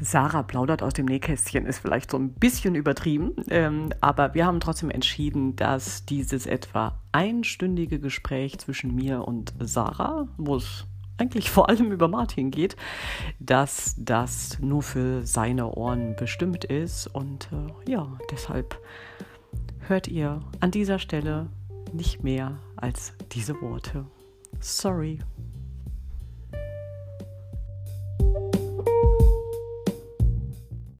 Sarah plaudert aus dem Nähkästchen ist vielleicht so ein bisschen übertrieben, ähm, aber wir haben trotzdem entschieden, dass dieses etwa einstündige Gespräch zwischen mir und Sarah, wo es eigentlich vor allem über Martin geht, dass das nur für seine Ohren bestimmt ist. Und äh, ja, deshalb hört ihr an dieser Stelle nicht mehr als diese Worte. Sorry.